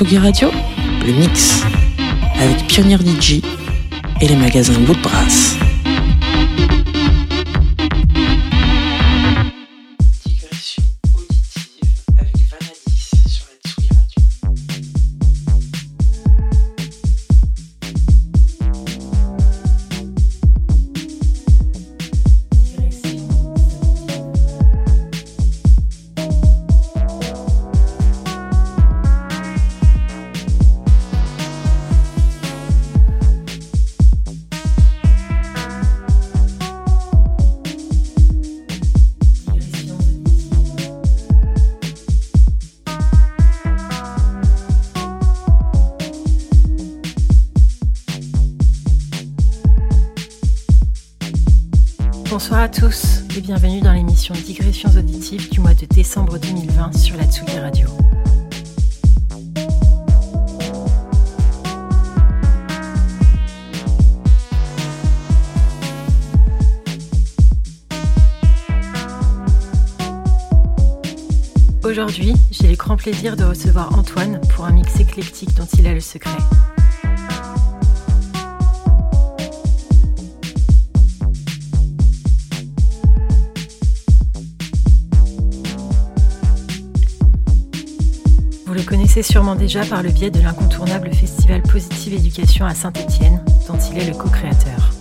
Tsugi Radio, le mix, avec Pionnier DJ et les magasins Woodbrass. Digression de recevoir Antoine pour un mix éclectique dont il a le secret. Vous le connaissez sûrement déjà par le biais de l'incontournable festival Positive Éducation à Saint-Étienne, dont il est le co-créateur.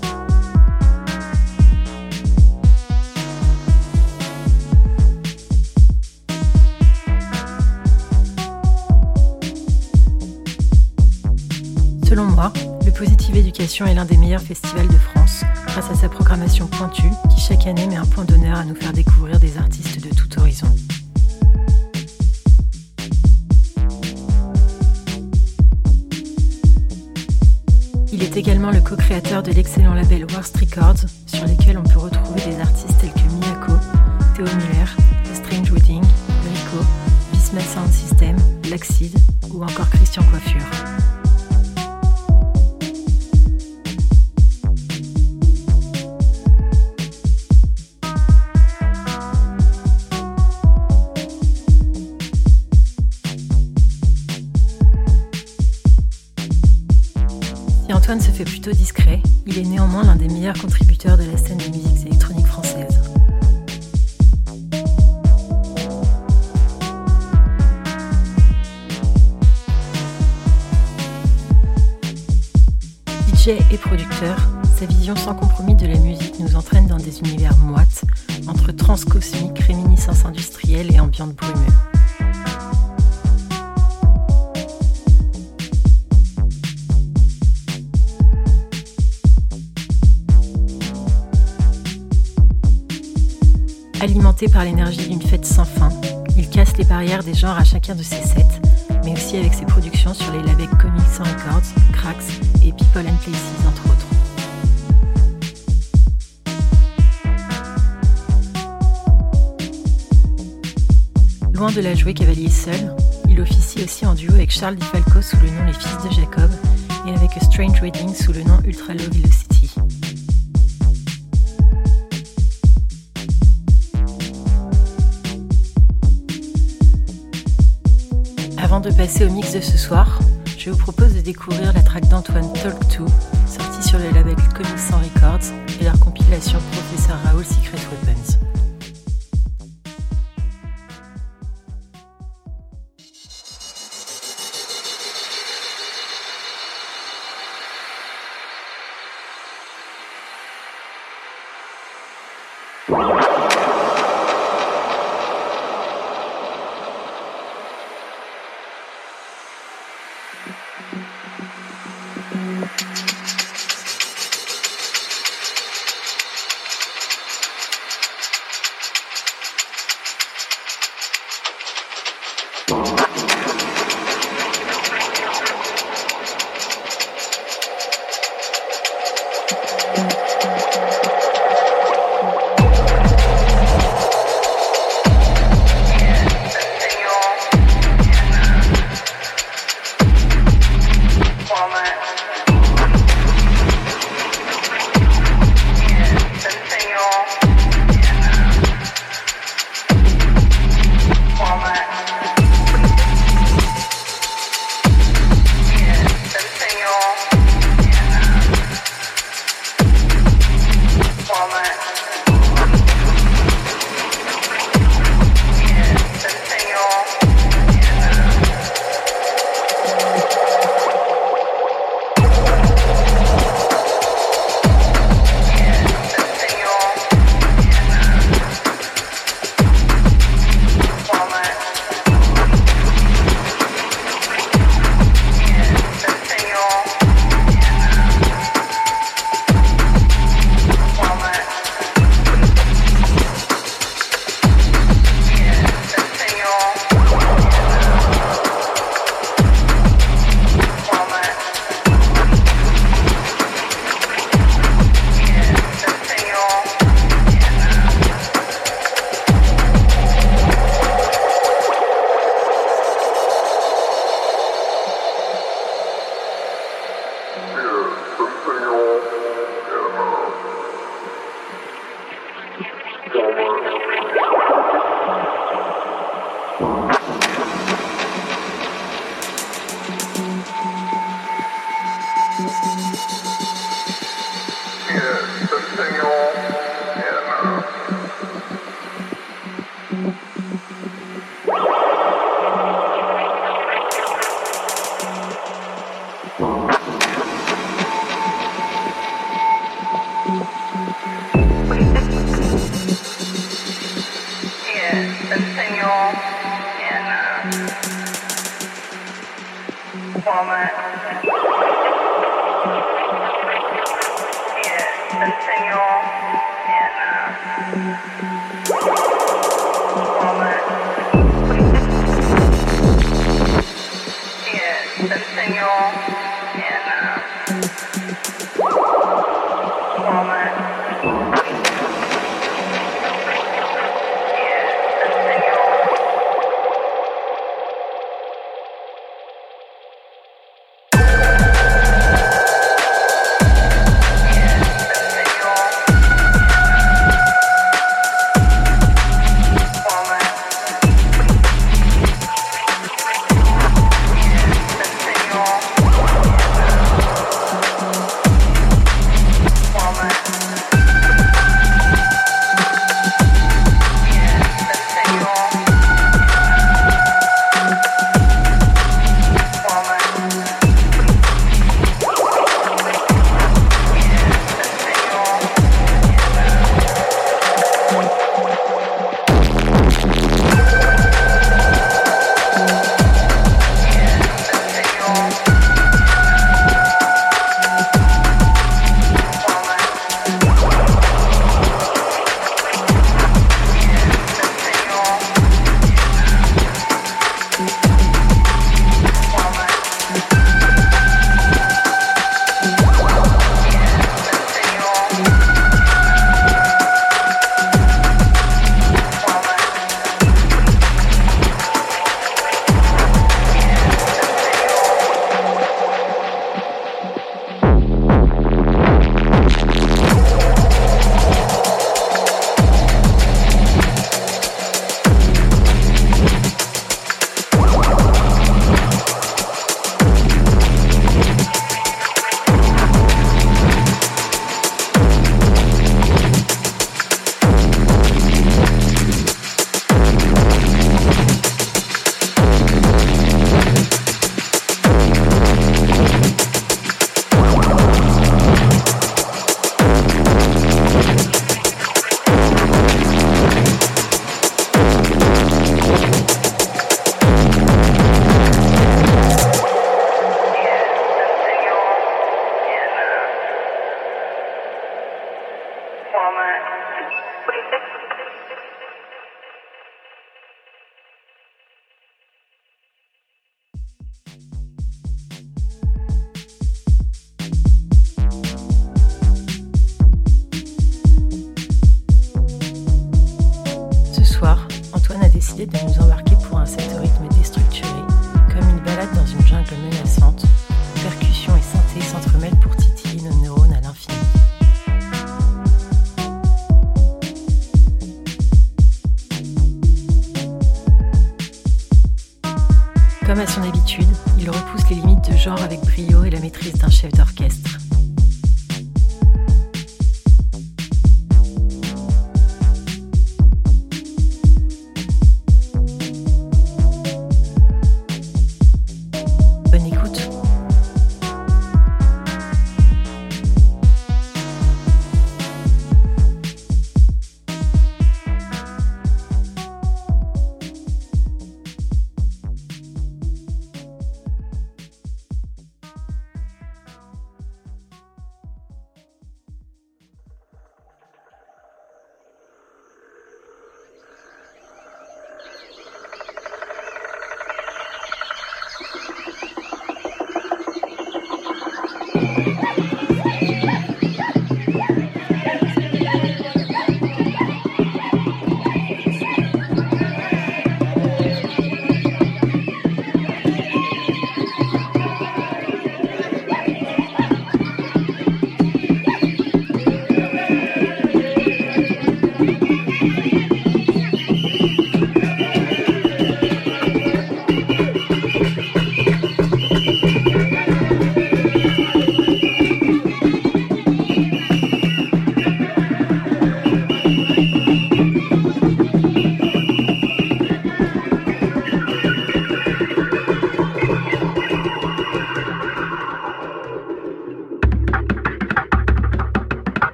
Selon moi, le Positive Éducation est l'un des meilleurs festivals de France, grâce à sa programmation pointue qui chaque année met un point d'honneur à nous faire découvrir des artistes de tout horizon. Il est également le co-créateur de l'excellent label Worst Records, sur lequel on fait plutôt discret, l'énergie d'une fête sans fin, il casse les barrières des genres à chacun de ses sets, mais aussi avec ses productions sur les labels Comics Sans Records, Cracks et People and Places entre autres. Loin de la jouer cavalier seul, il officie aussi en duo avec Charles Di Falco sous le nom Les Fils de Jacob et avec A Strange Wedding sous le nom Ultra Low Velocity. Avant de passer au mix de ce soir, je vous propose de découvrir la track d'Antoine Talk 2, sortie sur le label Comics Sans Records et leur compilation Professeur Raoul Secret Weapons.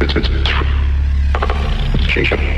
It's, it's, it's,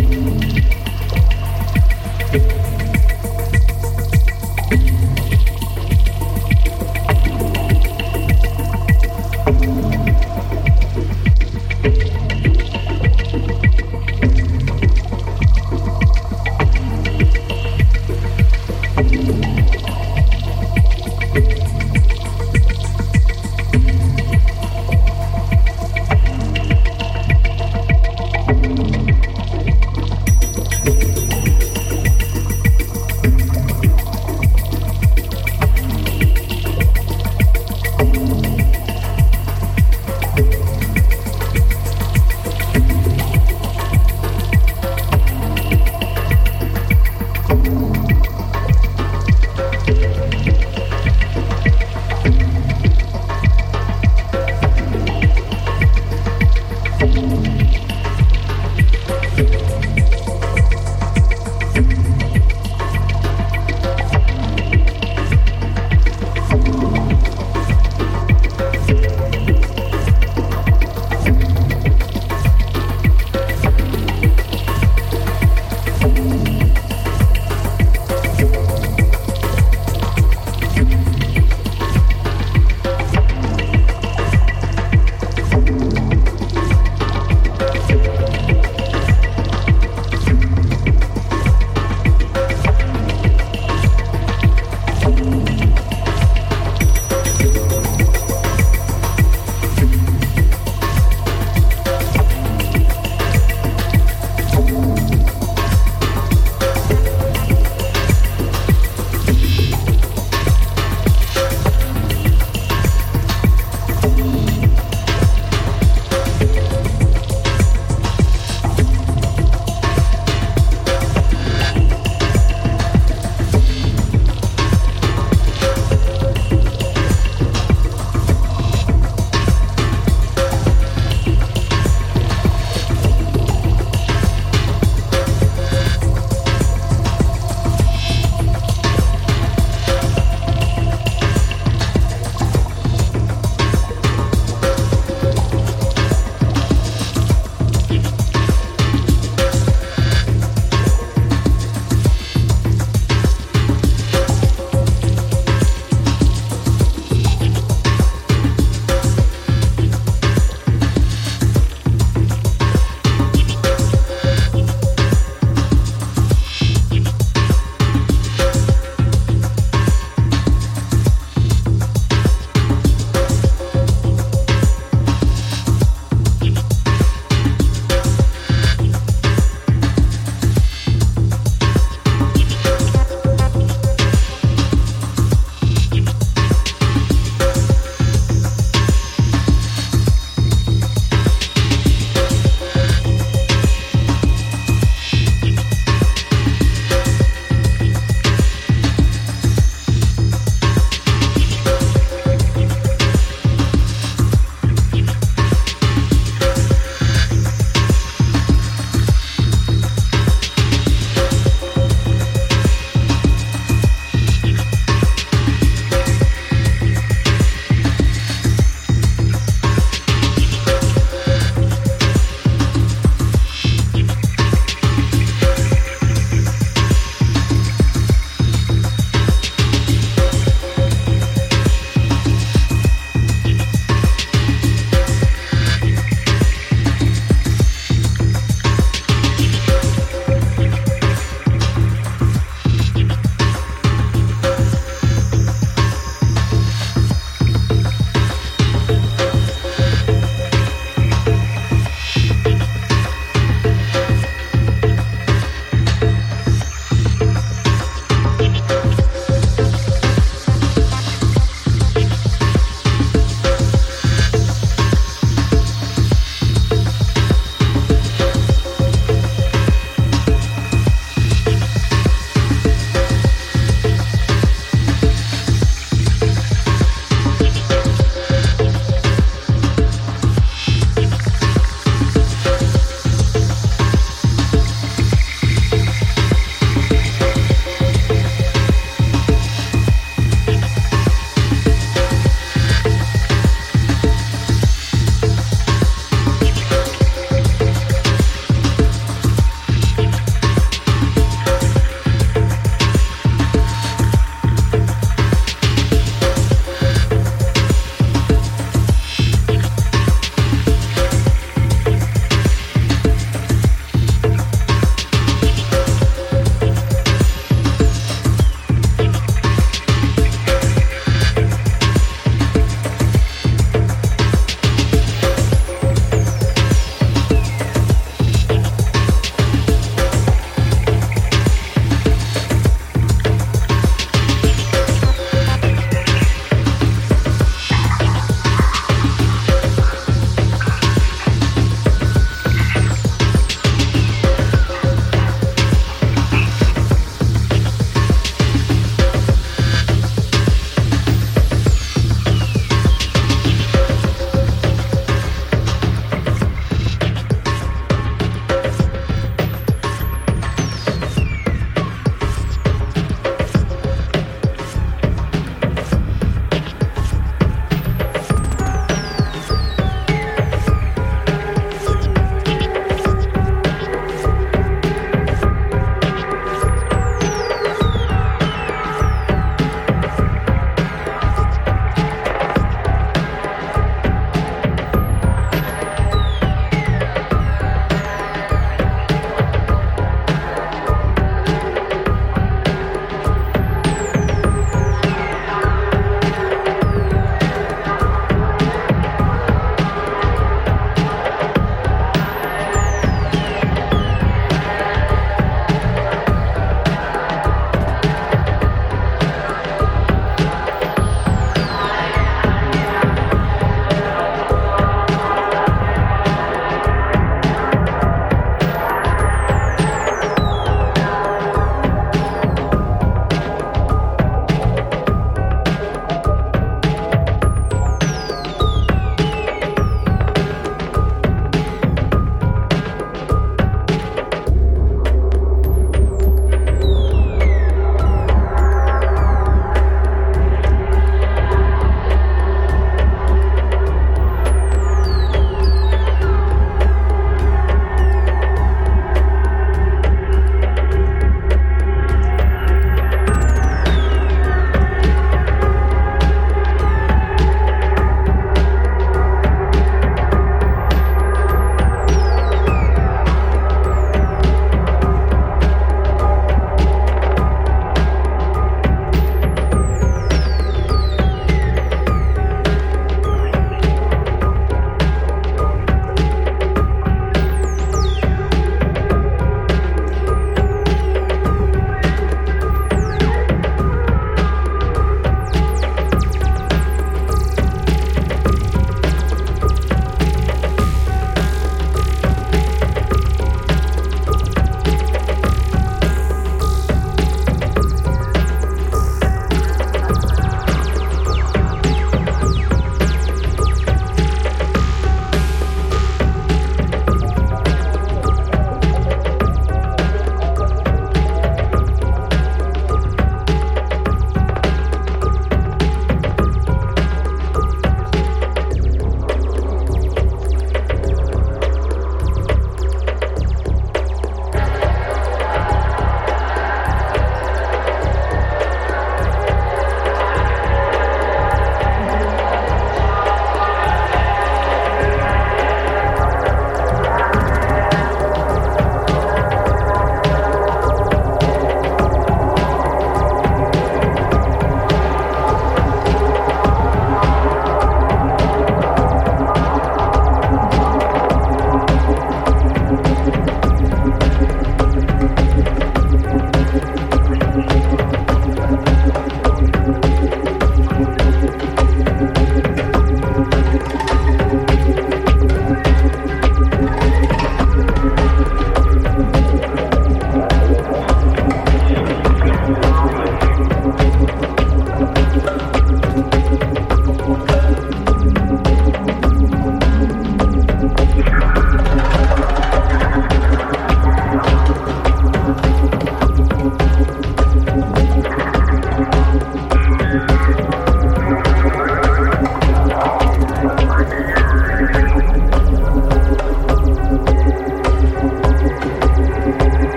Bye.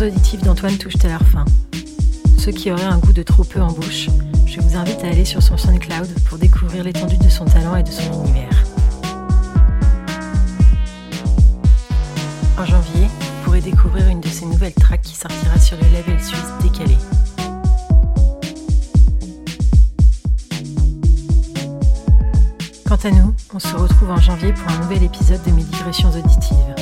Auditives d'Antoine touchent à leur fin. Ceux qui auraient un goût de trop peu en bouche, je vous invite à aller sur son SoundCloud pour découvrir l'étendue de son talent et de son univers. En janvier, vous pourrez découvrir une de ses nouvelles tracks qui sortira sur le label suisse Décalé. Quant à nous, on se retrouve en janvier pour un nouvel épisode de mes digressions auditives.